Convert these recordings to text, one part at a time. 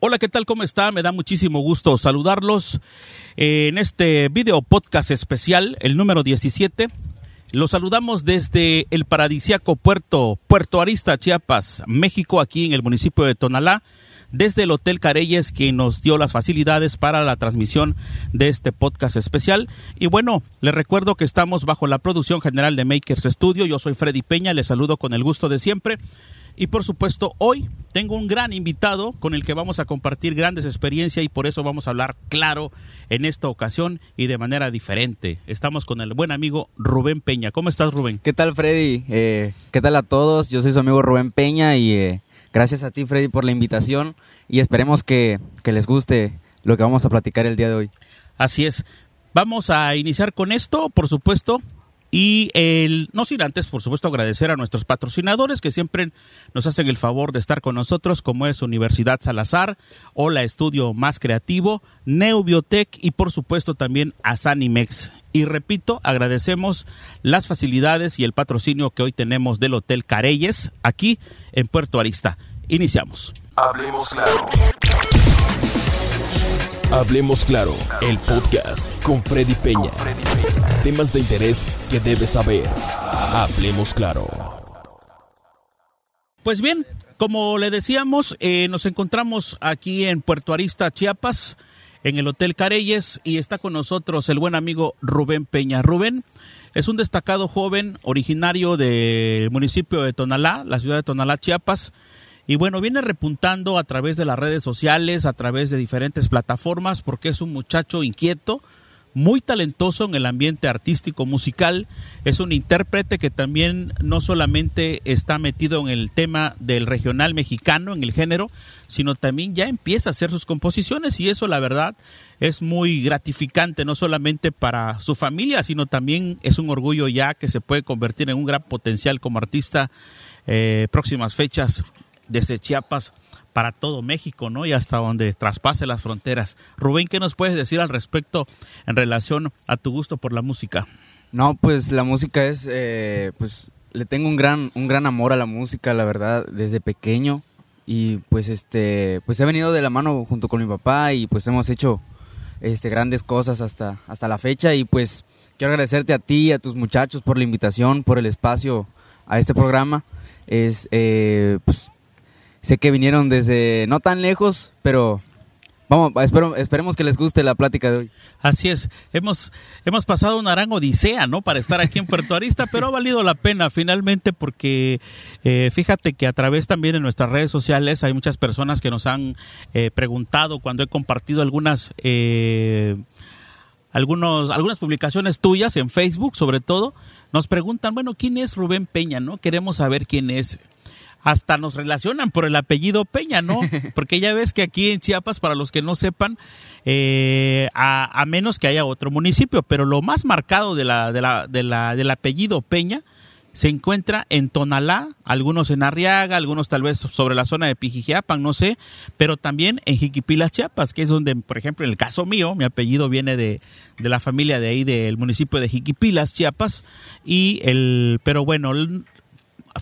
Hola, ¿qué tal? ¿Cómo está? Me da muchísimo gusto saludarlos en este video podcast especial, el número 17. Los saludamos desde el paradisiaco puerto Puerto Arista, Chiapas, México, aquí en el municipio de Tonalá, desde el Hotel Careyes, que nos dio las facilidades para la transmisión de este podcast especial. Y bueno, les recuerdo que estamos bajo la producción general de Makers Studio. Yo soy Freddy Peña, les saludo con el gusto de siempre. Y por supuesto, hoy tengo un gran invitado con el que vamos a compartir grandes experiencias y por eso vamos a hablar claro en esta ocasión y de manera diferente. Estamos con el buen amigo Rubén Peña. ¿Cómo estás, Rubén? ¿Qué tal, Freddy? Eh, ¿Qué tal a todos? Yo soy su amigo Rubén Peña y eh, gracias a ti, Freddy, por la invitación y esperemos que, que les guste lo que vamos a platicar el día de hoy. Así es. Vamos a iniciar con esto, por supuesto, y el, no sin antes, por supuesto, agradecer a nuestros patrocinadores que siempre nos hacen el favor de estar con nosotros, como es Universidad Salazar, Hola Estudio Más Creativo, Neubiotech y por supuesto también a Sanimex. Y repito, agradecemos las facilidades y el patrocinio que hoy tenemos del Hotel Careyes aquí en Puerto Arista. Iniciamos. Hablemos claro. Hablemos claro, el podcast con Freddy Peña. Temas de interés que debes saber. Hablemos claro. Pues bien, como le decíamos, eh, nos encontramos aquí en Puerto Arista, Chiapas, en el Hotel Careyes, y está con nosotros el buen amigo Rubén Peña. Rubén es un destacado joven originario del municipio de Tonalá, la ciudad de Tonalá, Chiapas y bueno, viene repuntando a través de las redes sociales, a través de diferentes plataformas, porque es un muchacho inquieto, muy talentoso en el ambiente artístico musical. Es un intérprete que también no solamente está metido en el tema del regional mexicano, en el género, sino también ya empieza a hacer sus composiciones y eso la verdad es muy gratificante, no solamente para su familia, sino también es un orgullo ya que se puede convertir en un gran potencial como artista. Eh, próximas fechas desde Chiapas para todo México, ¿no? Y hasta donde traspase las fronteras. Rubén, ¿qué nos puedes decir al respecto en relación a tu gusto por la música? No, pues la música es, eh, pues le tengo un gran, un gran amor a la música, la verdad, desde pequeño y pues este, pues he venido de la mano junto con mi papá y pues hemos hecho este grandes cosas hasta, hasta la fecha y pues quiero agradecerte a ti y a tus muchachos por la invitación, por el espacio a este programa. Es, eh, pues, Sé que vinieron desde no tan lejos, pero vamos, espero, esperemos que les guste la plática de hoy. Así es, hemos, hemos pasado una gran odisea, ¿no? Para estar aquí en Puerto Arista, pero ha valido la pena finalmente porque eh, fíjate que a través también de nuestras redes sociales hay muchas personas que nos han eh, preguntado cuando he compartido algunas... Eh, algunos, algunas publicaciones tuyas en Facebook, sobre todo, nos preguntan, bueno, ¿quién es Rubén Peña? ¿No? Queremos saber quién es hasta nos relacionan por el apellido Peña, ¿no? Porque ya ves que aquí en Chiapas, para los que no sepan, eh, a, menos que haya otro municipio, pero lo más marcado de la, de la, de la, del apellido Peña se encuentra en Tonalá, algunos en Arriaga, algunos tal vez sobre la zona de Pijijiapan, no sé, pero también en Jiquipilas, Chiapas, que es donde, por ejemplo, en el caso mío, mi apellido viene de, de la familia de ahí del municipio de Jiquipilas, Chiapas, y el, pero bueno,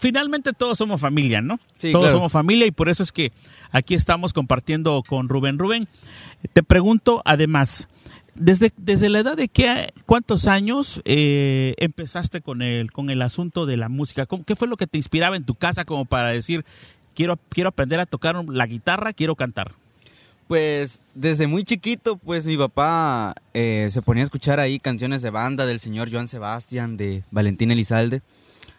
finalmente todos somos familia, ¿no? todos somos familia y por eso es que aquí estamos compartiendo con Rubén. Rubén, te pregunto además, desde, desde la edad de qué, cuántos años eh, empezaste con el, con el asunto de la música? ¿Qué fue lo que te inspiraba en tu casa como para decir, quiero, quiero aprender a tocar la guitarra, quiero cantar? Pues desde muy chiquito, pues mi papá eh, se ponía a escuchar ahí canciones de banda del señor Joan Sebastián, de Valentín Elizalde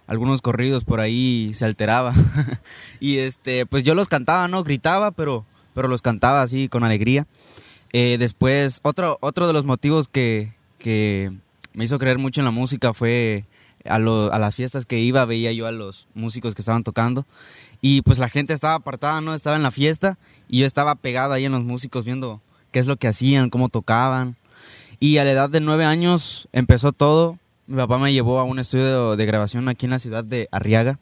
algunos corridos por ahí se alteraba. y este, pues yo los cantaba, ¿no? Gritaba, pero, pero los cantaba así con alegría. Eh, después, otro, otro de los motivos que, que me hizo creer mucho en la música fue a, a las fiestas que iba, veía yo a los músicos que estaban tocando. Y pues la gente estaba apartada, ¿no? Estaba en la fiesta y yo estaba pegado ahí en los músicos viendo qué es lo que hacían, cómo tocaban. Y a la edad de nueve años empezó todo mi papá me llevó a un estudio de grabación aquí en la ciudad de Arriaga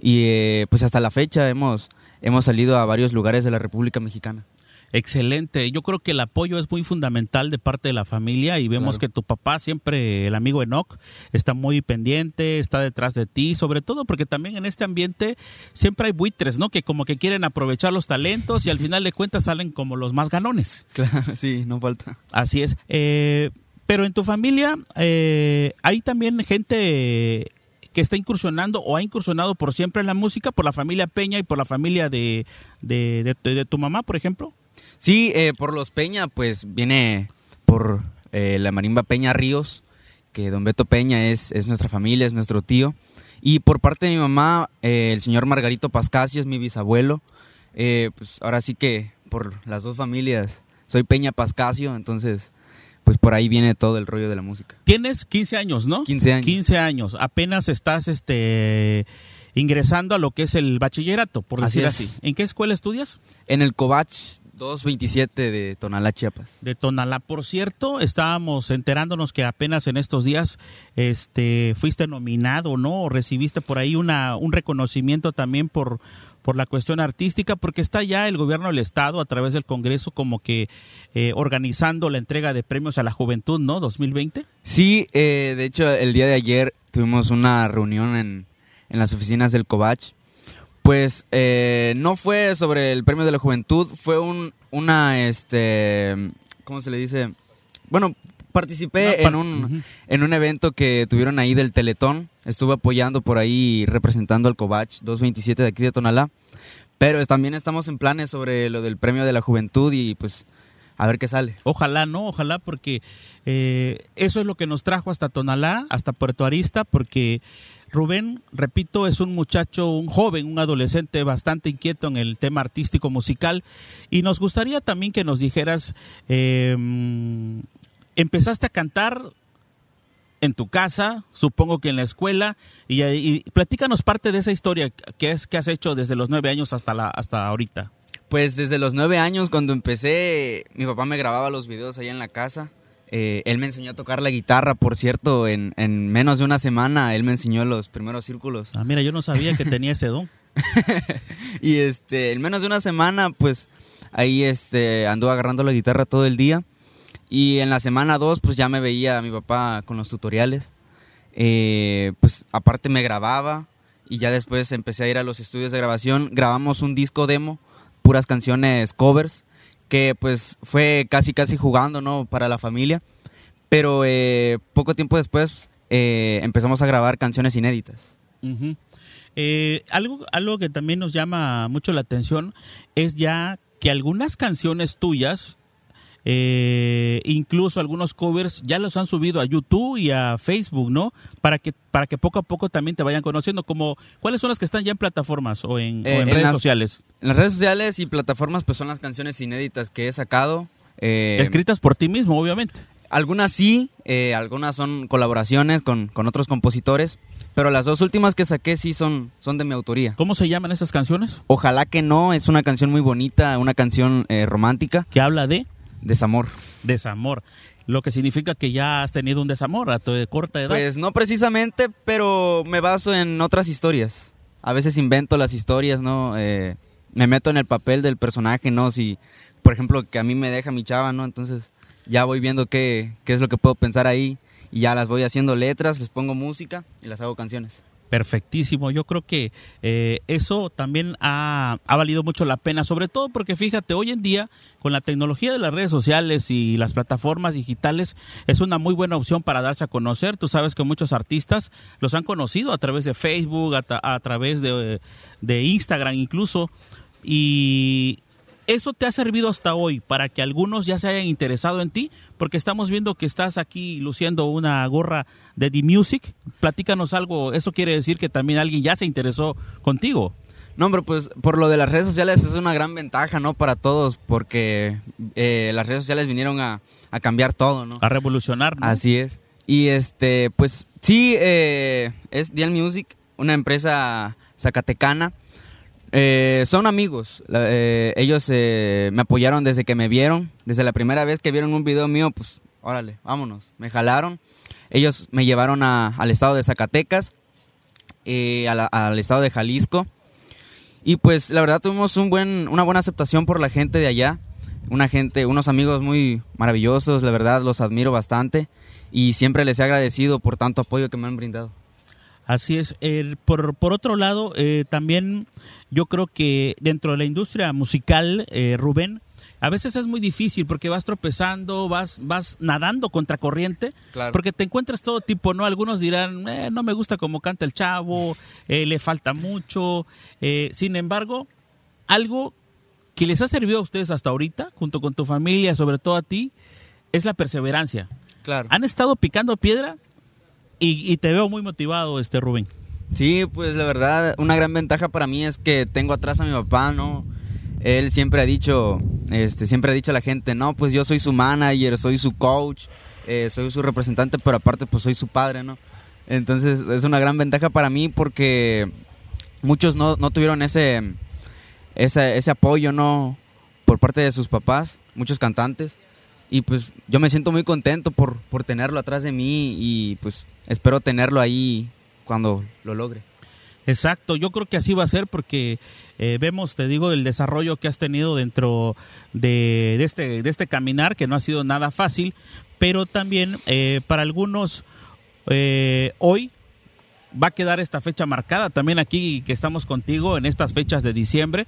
y eh, pues hasta la fecha hemos, hemos salido a varios lugares de la República Mexicana. Excelente. Yo creo que el apoyo es muy fundamental de parte de la familia y vemos Claro. que tu papá siempre, el amigo Enoch, está muy pendiente, está detrás de ti, sobre todo porque también en este ambiente siempre hay buitres, ¿no? Que como que quieren aprovechar los talentos y al final de cuentas salen como los más ganones. Claro, sí, no falta. Así es. Eh, pero en tu familia eh, hay también gente que está incursionando o ha incursionado por siempre en la música, por la familia Peña y por la familia de, de, de- de tu mamá, por ejemplo. Sí, eh, por los Peña, pues viene por eh, la marimba Peña Ríos, que don Beto Peña es, es nuestra familia, es nuestro tío. Y por parte de mi mamá, eh, el señor Margarito Pascasio es mi bisabuelo. Eh, pues ahora sí que por las dos familias soy Peña Pascasio, entonces pues por ahí viene todo el rollo de la música. Tienes 15 años, ¿no? 15 años. 15 años. Apenas estás este ingresando a lo que es el bachillerato, por decir así. ¿En qué escuela estudias? En el Covach 227 de Tonalá, Chiapas. de Tonalá. Por cierto, estábamos enterándonos que apenas en estos días este fuiste nominado, ¿no? O recibiste por ahí una un reconocimiento también por por la cuestión artística, porque está ya el gobierno del estado a través del Congreso como que eh, organizando la entrega de premios a la juventud, ¿no? 2020. Sí, eh, de hecho el día de ayer tuvimos una reunión en, en las oficinas del Covach. Pues eh, no fue sobre el premio de la juventud, fue un, una, este, ¿cómo se le dice? Bueno, participé en un, en un evento que tuvieron ahí del Teletón. Estuve apoyando por ahí, representando al Covach 227 de aquí de Tonalá. Pero también estamos en planes sobre lo del premio de la juventud y pues a ver qué sale. Ojalá, ¿no? Ojalá porque eh, eso es lo que nos trajo hasta Tonalá, hasta Puerto Arista, porque Rubén, repito, es un muchacho, un joven, un adolescente bastante inquieto en el tema artístico musical y nos gustaría también que nos dijeras, eh, empezaste a cantar en tu casa, supongo que en la escuela, y, y platícanos parte de esa historia que es que has hecho desde los nueve años hasta la hasta ahorita. Pues desde los nueve años, cuando empecé, mi papá me grababa los videos allá en la casa. Eh, él me enseñó a tocar la guitarra, por cierto, en, en menos de una semana él me enseñó los primeros círculos. Ah, mira, yo no sabía que tenía ese don. Y este, en menos de una semana, pues ahí este, anduve agarrando la guitarra todo el día. Y en la semana dos, pues ya me veía a mi papá con los tutoriales. Eh, pues aparte me grababa y ya después empecé a ir a los estudios de grabación. Grabamos un disco demo, puras canciones covers, que pues fue casi casi jugando, ¿no? Para la familia. Pero eh, poco tiempo después eh, empezamos a grabar canciones inéditas. Eh, algo, algo que también nos llama mucho la atención es ya que algunas canciones tuyas, eh, incluso algunos covers, ya los han subido a YouTube y a Facebook, ¿no? Para que, para que poco a poco también te vayan conociendo. Como, ¿Cuáles son las que están ya en plataformas o en, o Eh, en en redes las- sociales? En las redes sociales y plataformas pues son las canciones inéditas que he sacado. Eh, Escritas por ti mismo, obviamente. Algunas sí, algunas son colaboraciones con, con otros compositores, pero las dos últimas que saqué sí son, son de mi autoría. ¿Cómo se llaman esas canciones? Ojalá que no, es una canción muy bonita, una canción romántica, Que habla de desamor. desamor. Lo que significa que ya has tenido un desamor a tu corta edad. Pues no precisamente, pero me baso en otras historias. A veces invento las historias, ¿no? Eh, me meto en el papel del personaje, ¿no? Si, por ejemplo, que a mí me deja mi chava, ¿no? Entonces ya voy viendo qué, qué es lo que puedo pensar ahí y ya las voy haciendo letras, les pongo música y las hago canciones. Perfectísimo, yo creo que eh, eso también ha, ha valido mucho la pena, sobre todo porque fíjate, hoy en día con la tecnología de las redes sociales y las plataformas digitales es una muy buena opción para darse a conocer. Tú sabes que muchos artistas los han conocido a través de Facebook, a, a través de, de Instagram incluso, y eso te ha servido hasta hoy para que algunos ya se hayan interesado en ti, porque estamos viendo que estás aquí luciendo una gorra de The Music. Platícanos algo, eso quiere decir que también alguien ya se interesó contigo. No, hombre, pues por lo de las redes sociales es una gran ventaja, ¿no? Para todos, porque eh, las redes sociales vinieron a, a cambiar todo, ¿no? A revolucionar, ¿no? Así es. Y este, pues sí, eh, es Dial Music, una empresa zacatecana. Eh, son amigos. Eh, ellos eh, me apoyaron desde que me vieron. Desde la primera vez que vieron un video mío, pues órale, vámonos. Me jalaron. Ellos me llevaron al estado de Zacatecas, eh, al estado de Jalisco. Y pues la verdad tuvimos un buen, una buena aceptación por la gente de allá. una gente, unos amigos muy maravillosos, la verdad, los admiro bastante y siempre les he agradecido por tanto apoyo que me han brindado. Así es. El, por, por otro lado, eh, también yo creo que dentro de la industria musical, eh, Rubén, a veces es muy difícil porque vas tropezando, vas, vas nadando contra corriente, Claro. porque te encuentras todo tipo, ¿no? Algunos dirán, "Eh, no me gusta cómo canta el chavo, eh, le falta mucho. Eh, sin embargo, algo que les ha servido a ustedes hasta ahorita, junto con tu familia, sobre todo a ti, es la perseverancia. Claro. Han estado picando piedra y, te veo muy motivado, este Rubén. Sí, pues la verdad, una gran ventaja para mí es que tengo atrás a mi papá, ¿no? Él siempre ha dicho, este, siempre ha dicho a la gente, no, pues yo soy su manager, soy su coach, eh, soy su representante, pero aparte pues soy su padre, ¿no? Entonces es una gran ventaja para mí porque muchos no, no tuvieron ese, ese, ese apoyo, ¿no? Por parte de sus papás, muchos cantantes. Y pues yo me siento muy contento por, por tenerlo atrás de mí y pues espero tenerlo ahí cuando lo logre. Exacto, yo creo que así va a ser porque eh, vemos, te digo, el desarrollo que has tenido dentro de, este, de este caminar, que no ha sido nada fácil, pero también eh, para algunos eh, hoy va a quedar esta fecha marcada también aquí que estamos contigo en estas fechas de diciembre,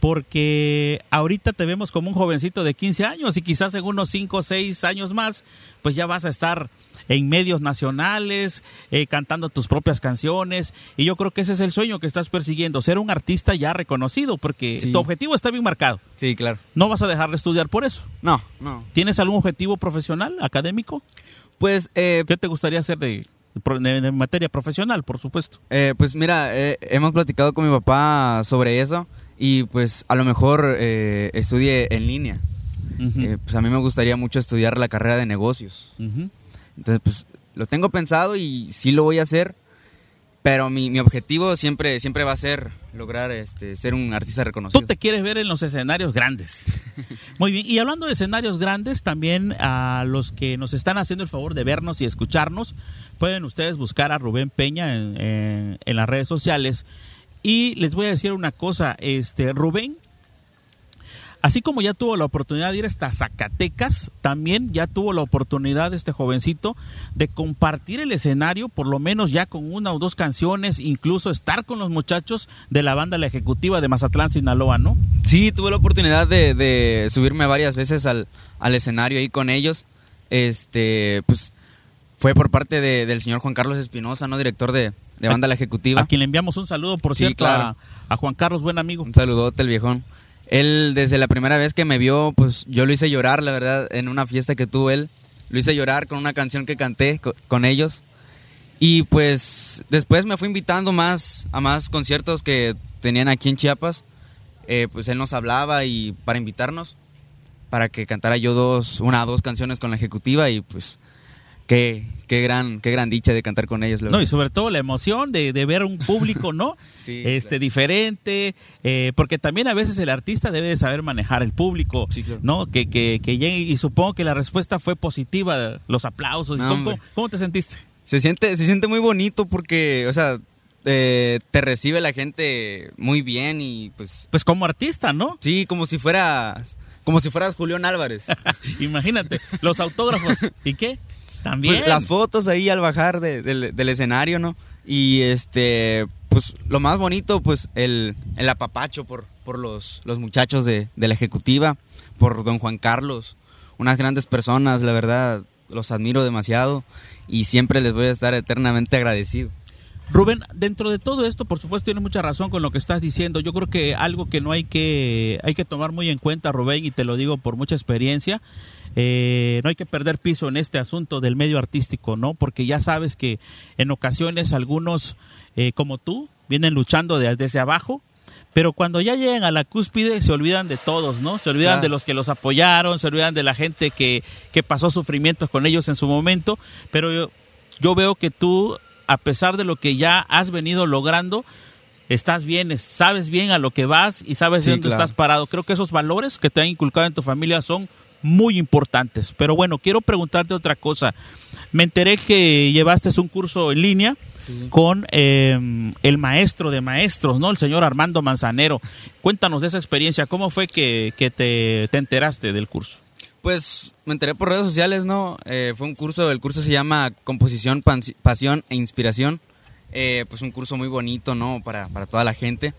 porque ahorita te vemos como un jovencito de 15 años y quizás en unos 5 o 6 años más, pues ya vas a estar en medios nacionales, eh, cantando tus propias canciones, y yo creo que ese es el sueño que estás persiguiendo, ser un artista ya reconocido, porque Sí. tu objetivo está bien marcado, Sí, claro. no vas a dejar de estudiar por eso. No, no. ¿Tienes algún objetivo profesional, académico? Pues, eh, ¿Qué te gustaría hacer de, de- de materia profesional, por supuesto? eh, pues mira, eh, hemos platicado con mi papá sobre eso y pues a lo mejor eh, estudie en línea. Eh, pues a mí me gustaría mucho estudiar la carrera de negocios. ujú. Entonces, pues lo tengo pensado y sí lo voy a hacer, pero mi, mi objetivo siempre, siempre va a ser lograr este, ser un artista reconocido. Tú te quieres ver en los escenarios grandes. Muy bien. Y hablando de escenarios grandes, también a los que nos están haciendo el favor de vernos y escucharnos, pueden ustedes buscar a Rubén Peña en, en- en las redes sociales. Y les voy a decir una cosa, este Rubén, así como ya tuvo la oportunidad de ir hasta Zacatecas, también ya tuvo la oportunidad este jovencito de compartir el escenario, por lo menos ya con una o dos canciones, incluso estar con los muchachos de la banda La Ejecutiva de Mazatlán, Sinaloa, ¿no? Sí, tuve la oportunidad de, de subirme varias veces al, al escenario ahí con ellos. Este, pues fue por parte de- del señor Juan Carlos Espinosa, ¿no? Director de, de Banda La Ejecutiva. A quien le enviamos un saludo, por Sí, cierto, claro. a, a Juan Carlos, buen amigo. Un saludote, el viejón. Él, desde la primera vez que me vio, pues yo lo hice llorar, la verdad, en una fiesta que tuvo él. Lo hice llorar con una canción que canté co- con ellos. Y pues después me fue invitando más a más conciertos que tenían aquí en Chiapas. Eh, pues él nos hablaba y para invitarnos, para que cantara yo dos, una o dos canciones con la ejecutiva y pues qué, qué gran, qué gran dicha de cantar con ellos. No, y sobre todo la emoción de, de ver un público, ¿no? Sí, este claro. diferente, eh, porque también a veces el artista debe de saber manejar el público, Sí, claro. ¿no? Que, que, que llegue y supongo que la respuesta fue positiva, los aplausos. No, ¿Cómo, hombre. cómo te sentiste? Se siente, se siente muy bonito porque, o sea, eh, te recibe la gente muy bien y pues Pues como artista, ¿no? sí, como si fueras, como si fueras Julián Álvarez. Imagínate, los autógrafos. ¿Y qué? También. Pues, las fotos ahí al bajar de- del- del escenario, ¿no? Y este, pues lo más bonito, pues el, el apapacho por, por los, los muchachos de, de la ejecutiva, por don Juan Carlos, unas grandes personas, la verdad, los admiro demasiado y siempre les voy a estar eternamente agradecido. Rubén, dentro de todo esto, por supuesto, tiene mucha razón con lo que estás diciendo. Yo creo que algo que no hay que, hay que tomar muy en cuenta, Rubén, y te lo digo por mucha experiencia, eh, no hay que perder piso en este asunto del medio artístico, ¿no? Porque ya sabes que en ocasiones algunos, eh, como tú, vienen luchando de- desde abajo, pero cuando ya llegan a la cúspide se olvidan de todos, ¿no? Se olvidan Claro. de los que los apoyaron, se olvidan de la gente que, que pasó sufrimientos con ellos en su momento, pero yo, yo veo que tú, a pesar de lo que ya has venido logrando, estás bien, es- sabes bien a lo que vas y sabes Sí, dónde claro. estás parado. Creo que esos valores que te han inculcado en tu familia son muy importantes. Pero bueno, quiero preguntarte otra cosa. Me enteré que llevaste un curso en línea con eh, el maestro de maestros, ¿no? El señor Armando Manzanero. Cuéntanos de esa experiencia. ¿Cómo fue que, que te, te, enteraste del curso? Pues me enteré por redes sociales, ¿no? Eh, fue un curso, el curso se llama Composición, Pasión e Inspiración. Eh, pues un curso muy bonito, ¿no? Para, para toda la gente.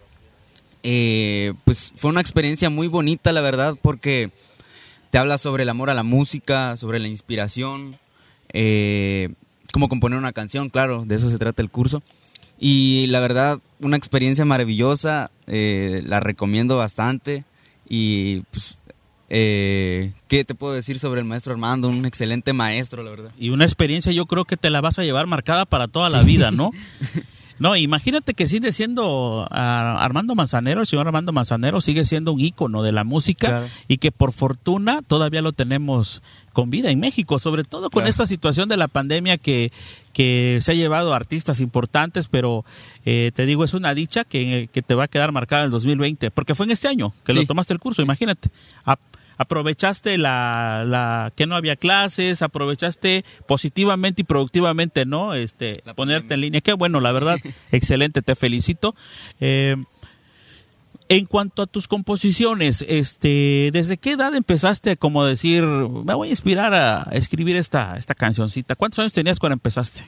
Eh, pues fue una experiencia muy bonita, la verdad, porque te habla sobre el amor a la música, sobre la inspiración, eh, cómo componer una canción, claro, de eso se trata el curso. Y la verdad, una experiencia maravillosa, eh, la recomiendo bastante. Y pues, eh, ¿qué te puedo decir sobre el maestro Armando? Un excelente maestro, la verdad. Y una experiencia yo creo que te la vas a llevar marcada para toda la vida, ¿no? No, imagínate que sigue siendo Armando Manzanero, el señor Armando Manzanero sigue siendo un ícono de la música y que por fortuna todavía lo tenemos con vida en México, sobre todo con esta situación de la pandemia que, que se ha llevado a artistas importantes, pero eh, te digo, es una dicha que, que, te va a quedar marcada en el 2020, porque fue en este año que lo tomaste el curso, imagínate aprovechaste la, la, que no había clases, aprovechaste positivamente y productivamente, ¿no? Este, ponerte en línea. Qué bueno, la verdad, excelente, te felicito. Eh, en cuanto a tus composiciones, este, ¿desde qué edad empezaste a como decir, me voy a inspirar a escribir esta, esta cancioncita? ¿Cuántos años tenías cuando empezaste?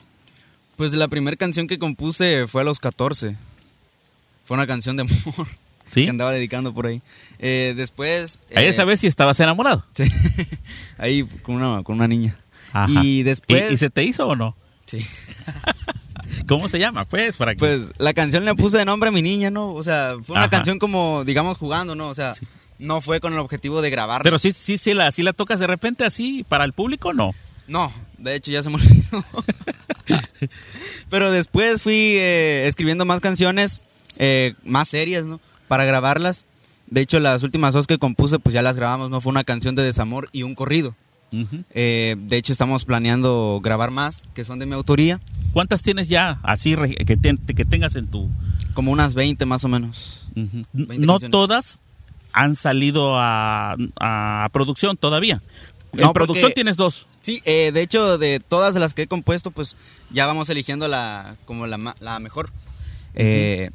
Pues la primera canción que compuse fue a los 14. Fue una canción de amor. Que andaba dedicando por ahí. Eh, después... Ahí esa vez si estabas enamorado. Sí. ahí con una, con una niña. Y después... ¿Y, se te hizo o no? Sí. ¿Cómo se llama? Pues, para Pues la canción le puse de nombre a mi niña, ¿no? O sea, fue una canción como, digamos, jugando, ¿no? O sea, no fue con el objetivo de grabar. Pero sí, sí, sí la, sí la tocas de repente así para el público, ¿no? No, de hecho ya se me olvidó. Pero después fui eh, escribiendo más canciones, eh, más serias, ¿no? Para grabarlas. De hecho, las últimas dos que compuse, pues ya las grabamos, ¿no? Fue una canción de desamor y un corrido. Eh, de hecho, estamos planeando grabar más, que son de mi autoría. ¿Cuántas tienes ya así que, que tengas en tu...? Como unas 20 más o menos. no todas han salido a, producción todavía. En producción tienes dos. Sí, eh, de hecho, de todas las que he compuesto, pues ya vamos eligiendo la como la, la mejor. Eh,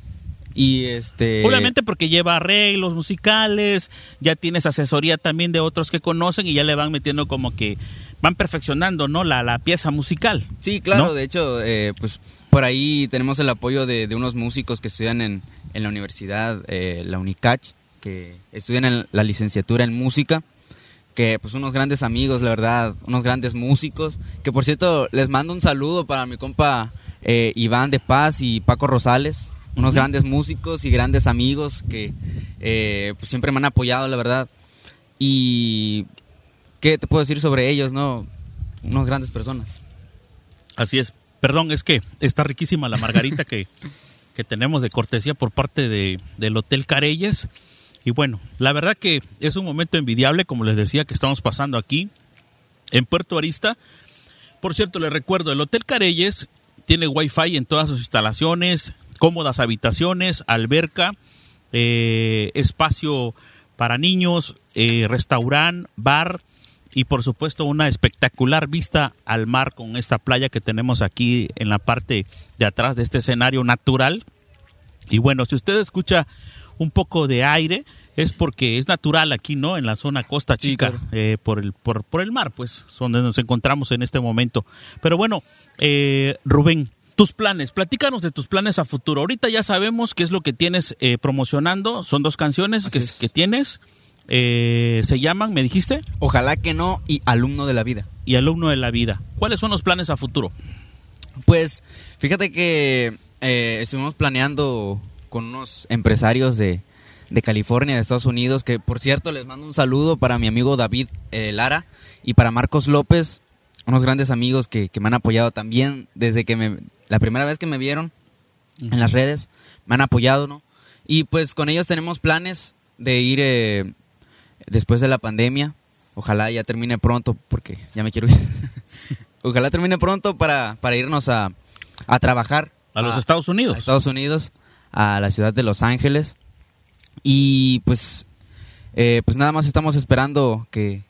y este. Obviamente porque lleva arreglos musicales, ya tienes asesoría también de otros que conocen y ya le van metiendo como que van perfeccionando, ¿no? La, la pieza musical. Sí, claro, de hecho, eh, pues por ahí tenemos el apoyo de, unos músicos que estudian en, en la universidad, eh, la UNICACH, que estudian en la licenciatura en música que pues unos grandes amigos, la verdad, unos grandes músicos, que por cierto les mando un saludo para mi compa eh, Iván de Paz y Paco Rosales, unos grandes músicos y grandes amigos que eh, pues siempre me han apoyado, la verdad. Y qué te puedo decir sobre ellos, ¿no? Unos grandes personas. Así es. Perdón, es que está riquísima la margarita que, que tenemos de cortesía por parte de, del Hotel Careyes. Y bueno, la verdad que es un momento envidiable, como les decía, que estamos pasando aquí en Puerto Arista. Por cierto, les recuerdo, el Hotel Careyes tiene wifi en todas sus instalaciones, cómodas habitaciones, alberca, eh, espacio para niños, eh, restaurante, bar y por supuesto una espectacular vista al mar con esta playa que tenemos aquí en la parte de atrás de este escenario natural. Y bueno, si usted escucha un poco de aire, es porque es natural aquí, ¿no? En la zona Costa Chica, eh, por, el, por, por, el mar, pues, donde nos encontramos en este momento. Pero bueno, Rubén, tus planes, platícanos de tus planes a futuro. Ahorita ya sabemos qué es lo que tienes eh, promocionando. Son dos canciones que, tienes. Eh, ¿Se llaman, me dijiste? Ojalá que no y Alumno de la Vida. Y Alumno de la Vida. ¿Cuáles son los planes a futuro? Pues fíjate que eh, estuvimos planeando con unos empresarios de, de, California, de Estados Unidos, que por cierto les mando un saludo para mi amigo David Lara y para Marcos López, unos grandes amigos que, que me han apoyado también desde que me la primera vez que me vieron en las redes, me han apoyado, ¿no? Y pues con ellos tenemos planes de ir eh, después de la pandemia. Ojalá ya termine pronto, porque ya me quiero ir. Ojalá termine pronto para, para irnos a, a trabajar. A los Estados Unidos. A Estados Unidos, a la ciudad de Los Ángeles. Y pues, eh, pues nada más estamos esperando que,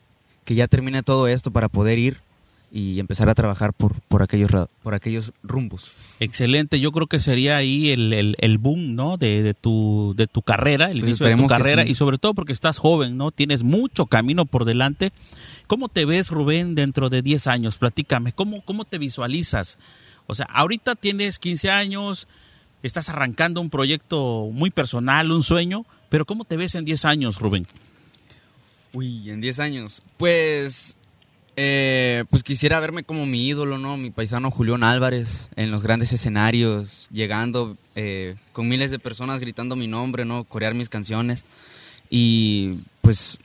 que ya termine todo esto para poder ir y empezar a trabajar por, por, aquellos, por aquellos rumbos. Excelente, yo creo que sería ahí el, el, el boom, ¿no? De, de, tu, de tu carrera, el pues inicio de tu carrera y sobre todo porque estás joven, ¿no? Tienes mucho camino por delante. ¿Cómo te ves, Rubén, dentro de 10 años? Platícame, ¿cómo, cómo te visualizas? O sea, ahorita tienes 15 años, estás arrancando un proyecto muy personal, un sueño, pero ¿cómo te ves en 10 años, Rubén? Uy, en 10 años. Pues eh, pues quisiera verme como mi ídolo, ¿no? Mi paisano Julián Álvarez en los grandes escenarios, llegando eh, con miles de personas gritando mi nombre, ¿no? Corear mis canciones. Y pues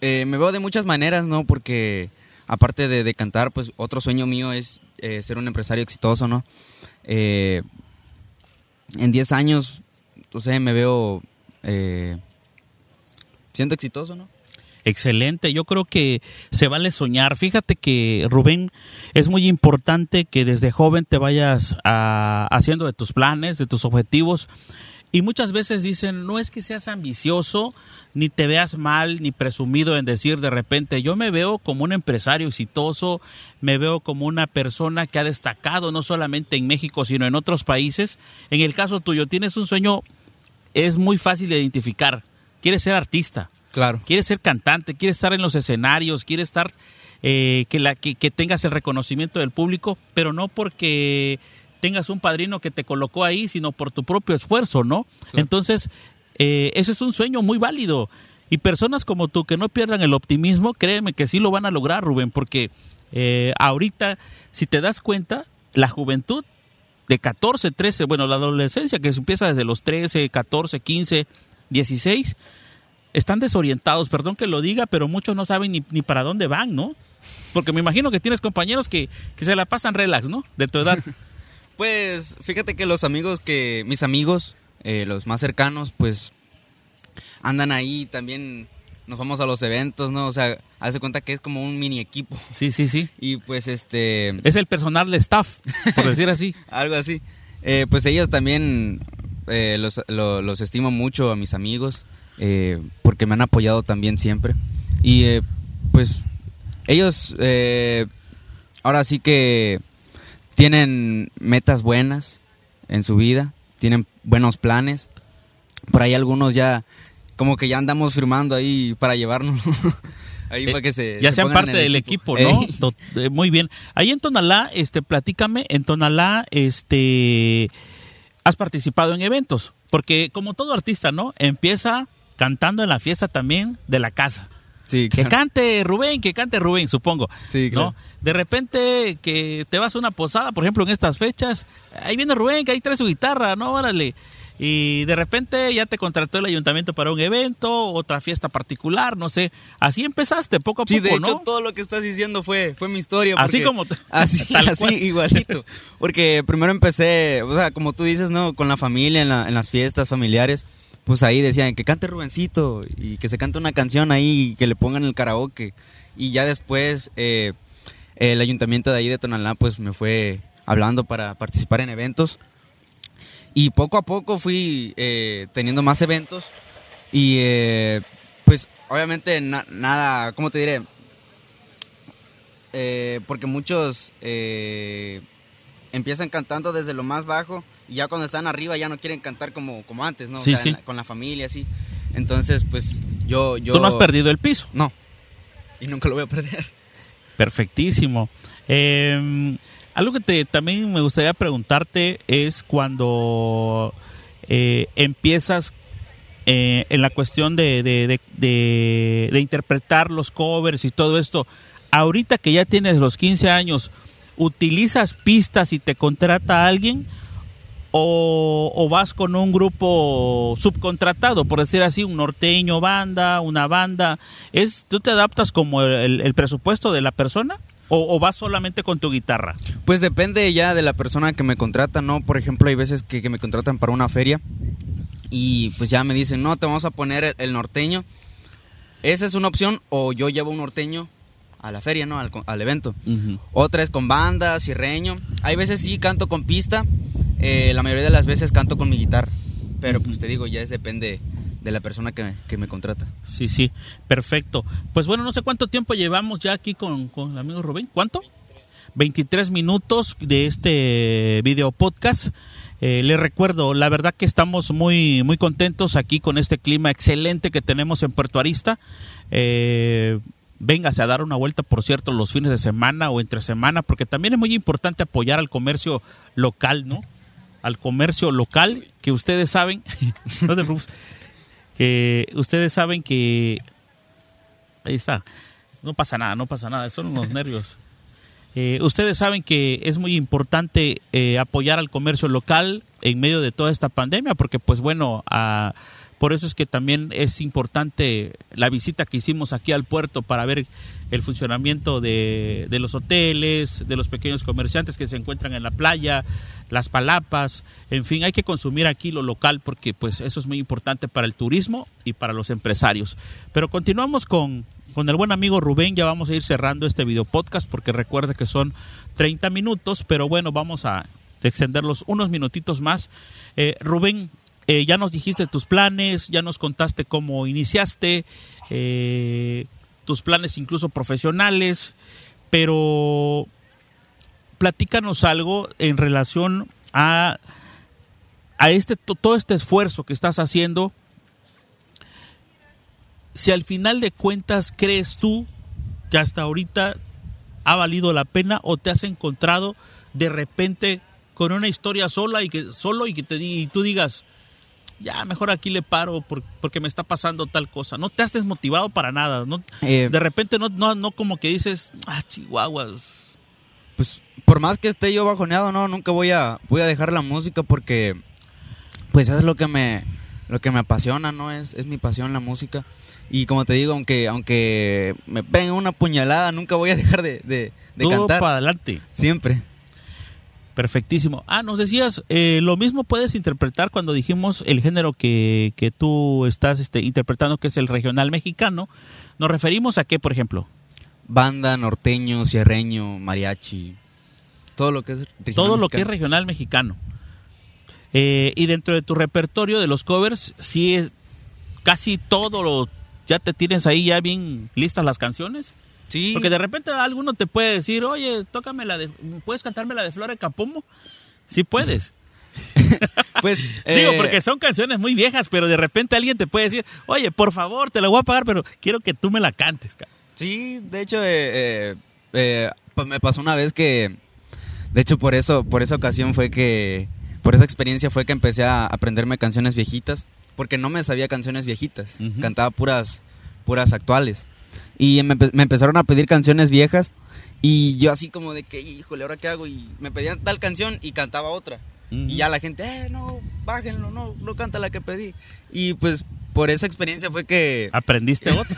eh, me veo de muchas maneras, ¿no? Porque aparte de, cantar, pues otro sueño mío es ser un empresario exitoso, ¿no? en 10 años, no sé, me veo siendo exitoso, ¿no? Excelente, yo creo que se vale soñar. Fíjate que Rubén, es muy importante que desde joven te vayas a, haciendo de tus planes, de tus objetivos. Y muchas veces dicen, no es que seas ambicioso, ni te veas mal, ni presumido en decir de repente, yo me veo como un empresario exitoso, me veo como una persona que ha destacado no solamente en México, sino en otros países. En el caso tuyo, tienes un sueño, es muy fácil de identificar, quieres ser artista Claro. Quieres ser cantante, quieres estar en los escenarios, quieres estar, eh, que, la, que, tengas el reconocimiento del público, pero no porque tengas un padrino que te colocó ahí, sino por tu propio esfuerzo, ¿no? Entonces, eh, ese es un sueño muy válido. Y personas como tú que no pierdan el optimismo, créeme que sí lo van a lograr, Rubén, porque eh, ahorita, si te das cuenta, la juventud de 14, 13, bueno, la adolescencia que se empieza desde los 13, 14, 15, 16, están desorientados, perdón que lo diga, pero muchos no saben ni, para dónde van, ¿no? Porque me imagino que tienes compañeros que, se la pasan relax, ¿no? De tu edad. pues fíjate que los amigos que, mis amigos, eh, los más cercanos, pues andan ahí también, nos vamos a los eventos, ¿no? O sea, hace cuenta que es como un mini equipo. Sí, sí, sí. Y pues este... Es el personal de staff, por decir así. Algo así. Eh, pues ellos también eh, los, los estimo mucho a mis amigos. Eh, porque me han apoyado también siempre. Y eh, pues ellos eh, ahora sí que tienen metas buenas en su vida, tienen buenos planes. Por ahí algunos ya, como que ya andamos firmando ahí para llevarnos. ahí para que se, ya sean parte del equipo, ¿no? Muy bien. Ahí en Tonalá, este, platícame, en Tonalá, este, has participado en eventos, porque como todo artista, ¿no? Empieza cantando en la fiesta también de la casa. Sí, Que cante Rubén, que cante Rubén, supongo. Sí, ¿no? De repente que te vas a una posada, por ejemplo, en estas fechas, ahí viene Rubén, que ahí trae su guitarra, ¿no? Órale. Y de repente ya te contrató el ayuntamiento para un evento, otra fiesta particular, no sé. Así empezaste, poco a poco, Sí, de hecho, todo lo que estás diciendo fue, fue mi historia. así como... Así, así igualito. Porque primero empecé, o sea, como tú dices, ¿no? Con la familia, en, en las fiestas familiares pues ahí decían que cante Rubencito y que se cante una canción ahí y que le pongan el karaoke. Y ya después eh, el ayuntamiento de ahí de Tonalá pues me fue hablando para participar en eventos. Y poco a poco fui eh, teniendo más eventos y eh, pues obviamente nada, ¿cómo te diré? porque muchos empiezan cantando desde lo más bajo y ya cuando están arriba ya no quieren cantar como, como antes, ¿no? con la familia, así. Entonces, pues yo, yo... ¿Tú no has perdido el piso? No. Y nunca lo voy a perder. Perfectísimo. Em, algo que te, también me gustaría preguntarte es cuando eh, empiezas eh, en la cuestión de, de, de, interpretar los covers y todo esto. Ahorita que ya tienes los 15 años, ¿utilizas pistas y te contrata alguien? O, vas con un grupo subcontratado, por decir así, un norteño banda, una banda, es ¿tú te adaptas como el, presupuesto de la persona? O, vas solamente con tu guitarra? Pues depende ya de la persona que me contrata, ¿no? Por ejemplo, hay veces que, me contratan para una feria y pues ya me dicen, no, te vamos a poner el, norteño. Esa es una opción, o yo llevo un norteño a la feria, ¿no? Al, evento. Otra es con banda, cirreño. Hay veces sí canto con pista, eh, la mayoría de las veces canto con mi guitarra, pero pues te digo, ya es depende de la persona que, que me contrata. Sí, sí, perfecto. Pues bueno, no sé cuánto tiempo llevamos ya aquí con, con el amigo Rubén. ¿Cuánto? 23 minutos de este video podcast. Eh, les recuerdo, la verdad que estamos muy, muy contentos aquí con este clima excelente que tenemos en Puerto Arista. Eh, véngase a dar una vuelta, por cierto, los fines de semana o entre semana, porque también es muy importante apoyar al comercio local, ¿no? Al comercio local, que ustedes saben, que ustedes saben que ahí está, no pasa nada, no pasa nada, son unos nervios. Eh, ustedes saben que es muy importante eh, apoyar al comercio local en medio de toda esta pandemia, porque pues bueno, a, por eso es que también es importante la visita que hicimos aquí al puerto para ver el funcionamiento de, los hoteles, de los pequeños comerciantes que se encuentran en la playa, las palapas, en fin, hay que consumir aquí lo local porque pues eso es muy importante para el turismo y para los empresarios. Pero continuamos con, con el buen amigo Rubén, ya vamos a ir cerrando este video podcast porque recuerda que son 30 minutos, pero bueno, vamos a extenderlos unos minutitos más. Eh, Rubén, eh, ya nos dijiste tus planes, ya nos contaste cómo iniciaste, eh, tus planes incluso profesionales, pero platícanos algo en relación a, a este, todo este esfuerzo que estás haciendo. Si al final de cuentas crees tú que hasta ahorita ha valido la pena o te has encontrado de repente con una historia sola y que solo y que te y tú digas ya mejor aquí le paro por- porque me está pasando tal cosa. No te has desmotivado para nada no Eh, de repente no no no como que dices ah chihuahuas pues por más que esté yo bajoneado, no, nunca voy a voy a dejar la música porque pues es lo que me lo que me apasiona, no es es mi pasión la música. Y como te digo, aunque aunque me peguen una puñalada, nunca voy a dejar de, de, de Tú cantar. para adelante. Siempre. Perfectísimo. Ah, nos decías, eh, lo mismo puedes interpretar cuando dijimos el género que, que tú estás este, interpretando, que es el regional mexicano. ¿Nos referimos a qué, por ejemplo? Banda, norteño, sierreño, mariachi, todo lo que es regional Todo lo que es mexicano. regional mexicano. Eh, y dentro de tu repertorio de los covers, sí es casi todo lo... ¿Ya te tienes ahí ya bien listas las canciones? Sí. Porque de repente alguno te puede decir, oye, tócame la de... ¿Puedes cantarme la de Flora Capomo? Sí puedes. pues Digo, eh, porque son canciones muy viejas, pero de repente alguien te puede decir, oye, por favor, te la voy a pagar, pero quiero que tú me la cantes. ca-". Sí, de hecho, eh, eh, eh, me pasó una vez que, de hecho, por eso, por esa ocasión fue que, por esa experiencia fue que empecé a aprenderme canciones viejitas, porque no me sabía canciones viejitas, cantaba puras, puras actuales. Y me, empe- me empezaron a pedir canciones viejas y yo así como de que, híjole, ¿ahora qué hago? Y me pedían tal canción y cantaba otra. Y ya la gente, eh, no, bájenlo, no, no canta la que pedí. Y pues por esa experiencia fue que, Aprendiste otro.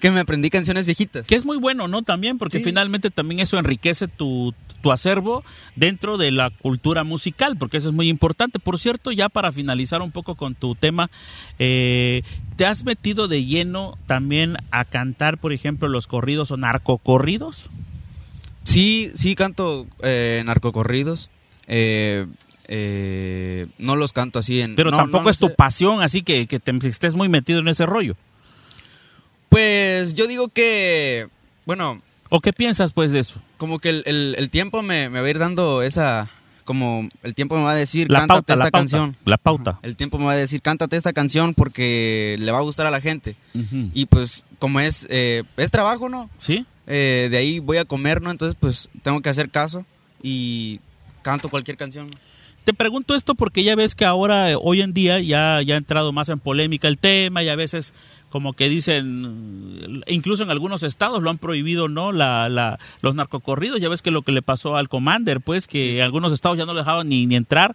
que me aprendí canciones viejitas. que es muy bueno, ¿no? También, porque Sí. finalmente también eso enriquece tu, tu acervo dentro de la cultura musical, porque eso es muy importante. Por cierto, ya para finalizar un poco con tu tema, eh, ¿te has metido de lleno también a cantar, por ejemplo, los corridos o narcocorridos? Sí, sí canto eh, narcocorridos. Eh, eh, no los canto así en... Pero no, tampoco no es tu pasión, así que, que te estés muy metido en ese rollo. Pues yo digo que... Bueno, ¿O qué piensas pues de eso? como que el, el- el tiempo me, me va a ir dando esa... Como el tiempo me va a decir, La cántate pauta, esta la pauta. canción. La pauta. El tiempo me va a decir, cántate esta canción porque le va a gustar a la gente. Y pues como es, eh, es trabajo, ¿no? ¿Sí? Eh, de ahí voy a comer, ¿no? Entonces pues tengo que hacer caso y canto cualquier canción. Te pregunto esto porque ya ves que ahora, eh, hoy en día, ya, ya ha entrado más en polémica el tema y a veces como que dicen, incluso en algunos estados lo han prohibido, ¿no? La, la, los narcocorridos, ya ves que lo que le pasó al Commander, pues que en algunos estados ya no le dejaban ni, ni entrar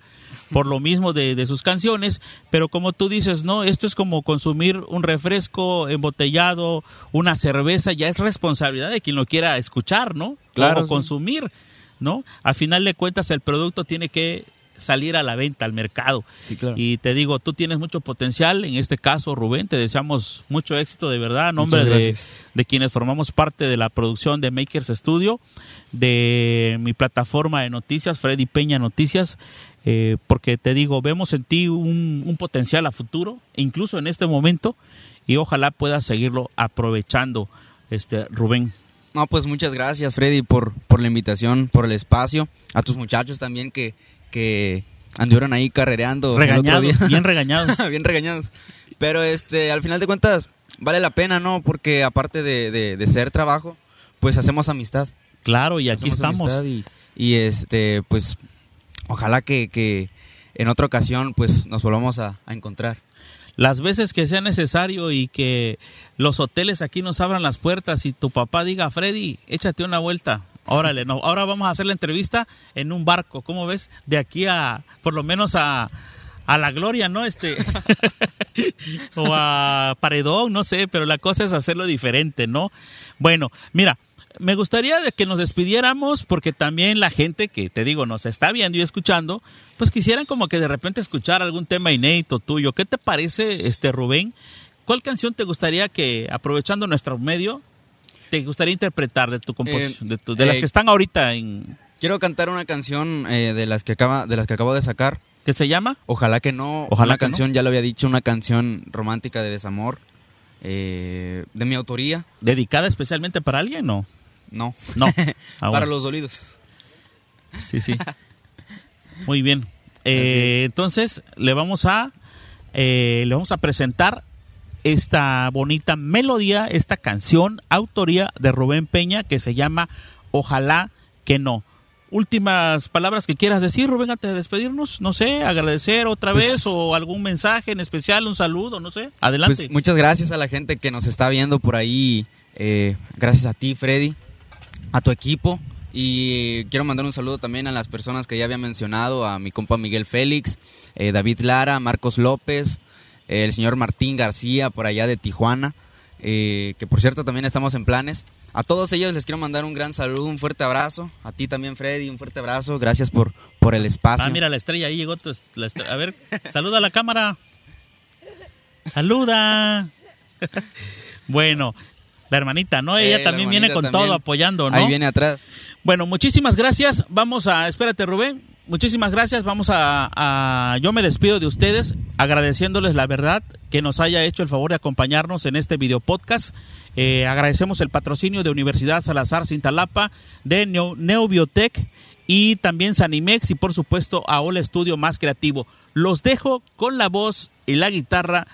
por lo mismo de, de sus canciones, pero como tú dices, ¿no? Esto es como consumir un refresco embotellado, una cerveza, ya es responsabilidad de quien lo quiera escuchar, ¿no? Claro, O sí. consumir, ¿no? A final de cuentas el producto tiene que salir a la venta, al mercado. Sí, claro. Y te digo, tú tienes mucho potencial, en este caso, Rubén, te deseamos mucho éxito de verdad, a nombre de, quienes formamos parte de la producción de Makers Studio, de mi plataforma de noticias, Freddy Peña Noticias. eh, porque te digo, vemos en ti un, un potencial a futuro, incluso en este momento, y ojalá puedas seguirlo aprovechando, este Rubén. No, pues muchas gracias, Freddy, por, por la invitación, por el espacio. A tus muchachos también que, que anduvieron ahí carrereando. el otro Regañados, día. bien regañados. bien regañados. Pero este, al final de cuentas, vale la pena, ¿no? Porque aparte de, de- de ser trabajo, pues hacemos amistad. Claro, y aquí Hacemos estamos. Y, y, este, pues, ojalá que, que en otra ocasión, pues, nos volvamos a, a encontrar. Las veces que sea necesario y que los hoteles aquí nos abran las puertas y tu papá diga, Freddy, échate una vuelta. Órale, no, ahora vamos a hacer la entrevista en un barco, ¿cómo ves? De aquí a, por lo menos a, a la gloria, ¿no? Este, o a Paredón, no sé, pero la cosa es hacerlo diferente, ¿no? Bueno, mira, me gustaría que nos despidiéramos porque también la gente que te digo nos está viendo y escuchando, pues quisieran como que de repente escuchar algún tema inédito tuyo. ¿Qué te parece, este Rubén? ¿Cuál canción te gustaría que, aprovechando nuestro medio, te gustaría interpretar de tu composición, de, tu- de las eh, que están ahorita en, Quiero cantar una canción eh, de las que acaba, de las que acabo de sacar. ¿qué se llama? Ojalá que no. Ojalá una que no. canción, ya lo había dicho, una canción romántica de desamor. eh, de mi autoría. ¿Dedicada especialmente para alguien? No. No. No. Ah, Para los dolidos. Sí, sí. Muy bien. Eh, entonces le vamos a eh, le vamos a presentar esta bonita melodía, esta canción, autoría de Rubén Peña que se llama Ojalá que no. Últimas palabras que quieras decir, Rubén, antes de despedirnos, no sé, agradecer otra Pues- vez o algún mensaje en especial, un saludo, no sé. Adelante. Pues muchas gracias a la gente que nos está viendo por ahí. eh, gracias a ti, Freddy, a tu equipo. Y quiero mandar un saludo también a las personas que ya había mencionado, a mi compa Miguel Félix, eh, David Lara, Marcos López, el señor Martín García por allá de Tijuana, eh, que por cierto también estamos en planes. A todos ellos les quiero mandar un gran saludo, un fuerte abrazo. A ti también, Freddy, un fuerte abrazo. Gracias por, por el espacio. Ah, mira la estrella, ahí llegó tu A ver, saluda a la cámara. Saluda. bueno, la hermanita, ¿no? Eh, Ella la también viene con también. todo apoyando, ¿no? Ahí viene atrás. Bueno, muchísimas gracias. Vamos a, espérate Rubén, muchísimas gracias. Vamos a, yo me despido de ustedes agradeciéndoles la verdad que nos haya hecho el favor de acompañarnos en este video podcast. Eh, agradecemos el patrocinio de Universidad Salazar Cintalapa, de Neo, Neobiotech y también Sanimex y por supuesto a Ola Estudio Más Creativo. Los dejo con la voz y la guitarra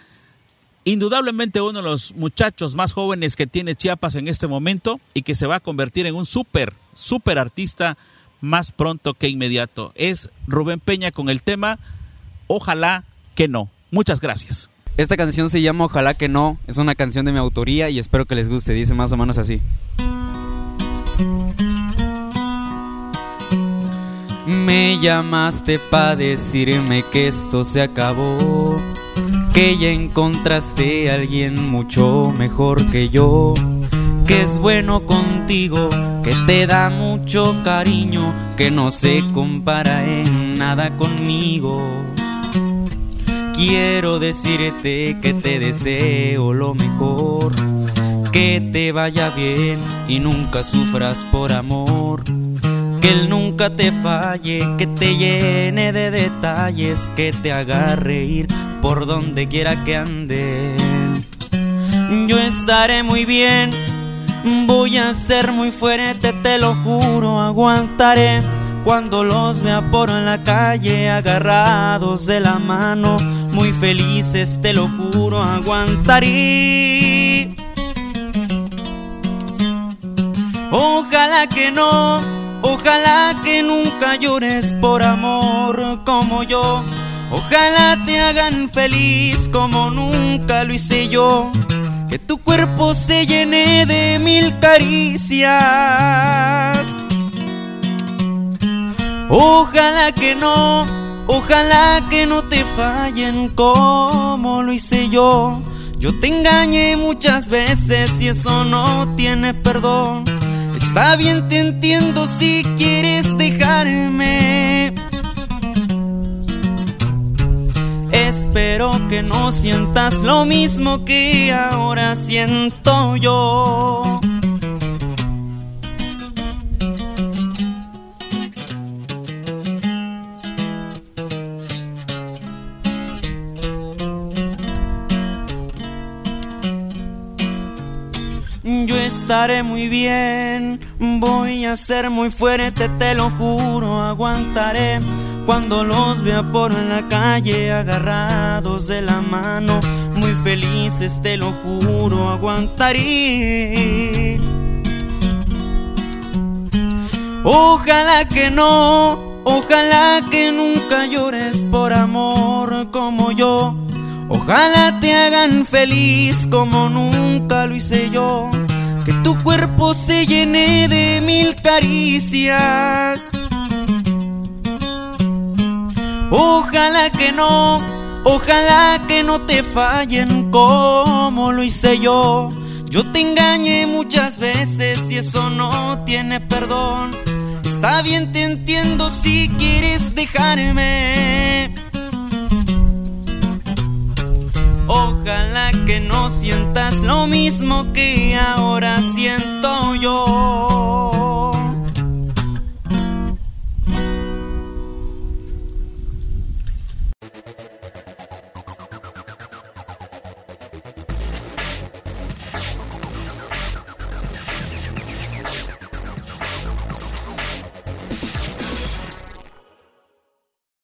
indudablemente uno de los muchachos más jóvenes que tiene Chiapas en este momento y que se va a convertir en un súper, súper artista más pronto que inmediato. Es Rubén Peña con el tema Ojalá que no. Muchas gracias. Esta canción se llama Ojalá que no, es una canción de mi autoría y espero que les guste, dice más o menos así. Me llamaste pa' decirme que esto se acabó, que ya encontraste a alguien mucho mejor que yo, que es bueno contigo, que te da mucho cariño, que no se compara en nada conmigo. Quiero decirte que te deseo lo mejor, que te vaya bien y nunca sufras por amor. Que él nunca te falle, que te llene de detalles, que te haga reír por donde quiera que ande. Yo estaré muy bien, voy a ser muy fuerte, te lo juro, aguantaré. Cuando los vea por la calle agarrados de la mano, muy felices, te lo juro, aguantaré. Ojalá que no, ojalá que nunca llores por amor como yo. Ojalá te hagan feliz como nunca lo hice yo. Que tu cuerpo se llene de mil caricias. Ojalá que no, ojalá que no te fallen como lo hice yo. Yo te engañé muchas veces y eso no tiene perdón. Está bien, te entiendo si quieres dejarme. Espero que no sientas lo mismo que ahora siento yo. Yo estaré muy bien, voy a ser muy fuerte, te lo juro, aguantaré cuando los vea por la calle agarrados de la mano, muy felices, te lo juro, aguantaré. Ojalá que no, ojalá que nunca llores por amor como yo. Ojalá te hagan feliz como nunca lo hice yo. Que tu cuerpo se llene de mil caricias. Ojalá que no, ojalá que no te fallen como lo hice yo. Yo te engañé muchas veces y eso no tiene perdón. Está bien, te entiendo si quieres dejarme. Ojalá que no sientas lo mismo que ahora siento yo.